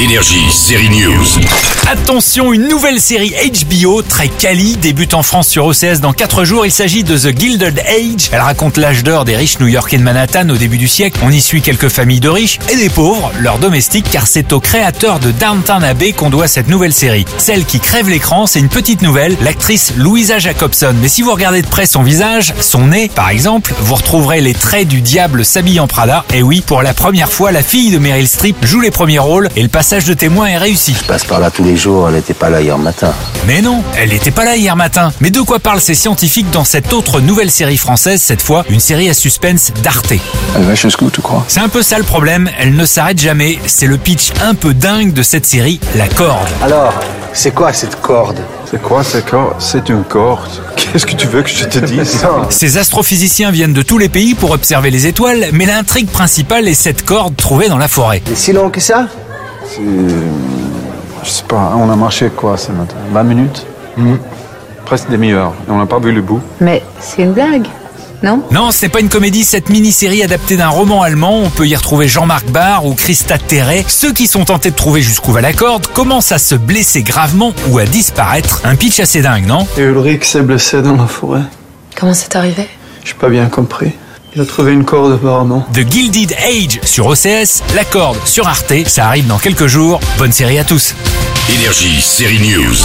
Énergie, série News. Attention, une nouvelle série HBO très quali débute en France sur OCS dans 4 jours. Il s'agit de The Gilded Age. Elle raconte l'âge d'or des riches new-yorkais de Manhattan au début du siècle. On y suit quelques familles de riches et des pauvres, leurs domestiques, car c'est au créateur de Downton Abbey qu'on doit cette nouvelle série. Celle qui crève l'écran, c'est une petite nouvelle, l'actrice Louisa Jacobson. Mais si vous regardez de près son visage, son nez, par exemple, vous retrouverez les traits du diable s'habille en Prada. Et oui, pour la première fois, la fille de Meryl Streep joue les premiers rôles et le passage de témoin est réussi. Je passe par là tous les jours, elle n'était pas là hier matin. Mais non, elle n'était pas là hier matin. Mais de quoi parlent ces scientifiques dans cette autre nouvelle série française, cette fois une série à suspense d'Arte? Elle va jusqu'où, tu crois? C'est un peu ça le problème, elle ne s'arrête jamais. C'est le pitch un peu dingue de cette série, La Corde. Alors, c'est quoi cette corde? C'est quoi, c'est quoi C'est une corde. Qu'est-ce que tu veux que je te dise? Ces astrophysiciens viennent de tous les pays pour observer les étoiles, mais l'intrigue principale est cette corde trouvée dans la forêt. C'est si long que ça? C'est... Je sais pas, on a marché quoi ce matin? 20 minutes? Presque demi-heure. Et on n'a pas vu le bout. Mais c'est une blague, non? Non, ce n'est pas une comédie, cette mini-série adaptée d'un roman allemand. On peut y retrouver Jean-Marc Barr ou Christa Terret. Ceux qui sont tentés de trouver jusqu'où va la corde commencent à se blesser gravement ou à disparaître. Un pitch assez dingue, non? Et Ulrich s'est blessé dans la forêt. Comment c'est arrivé? J'ai pas bien compris. Il a trouvé une corde apparemment. The Gilded Age sur OCS, La Corde sur Arte. Ça arrive dans quelques jours. Bonne série à tous. Énergie, série News.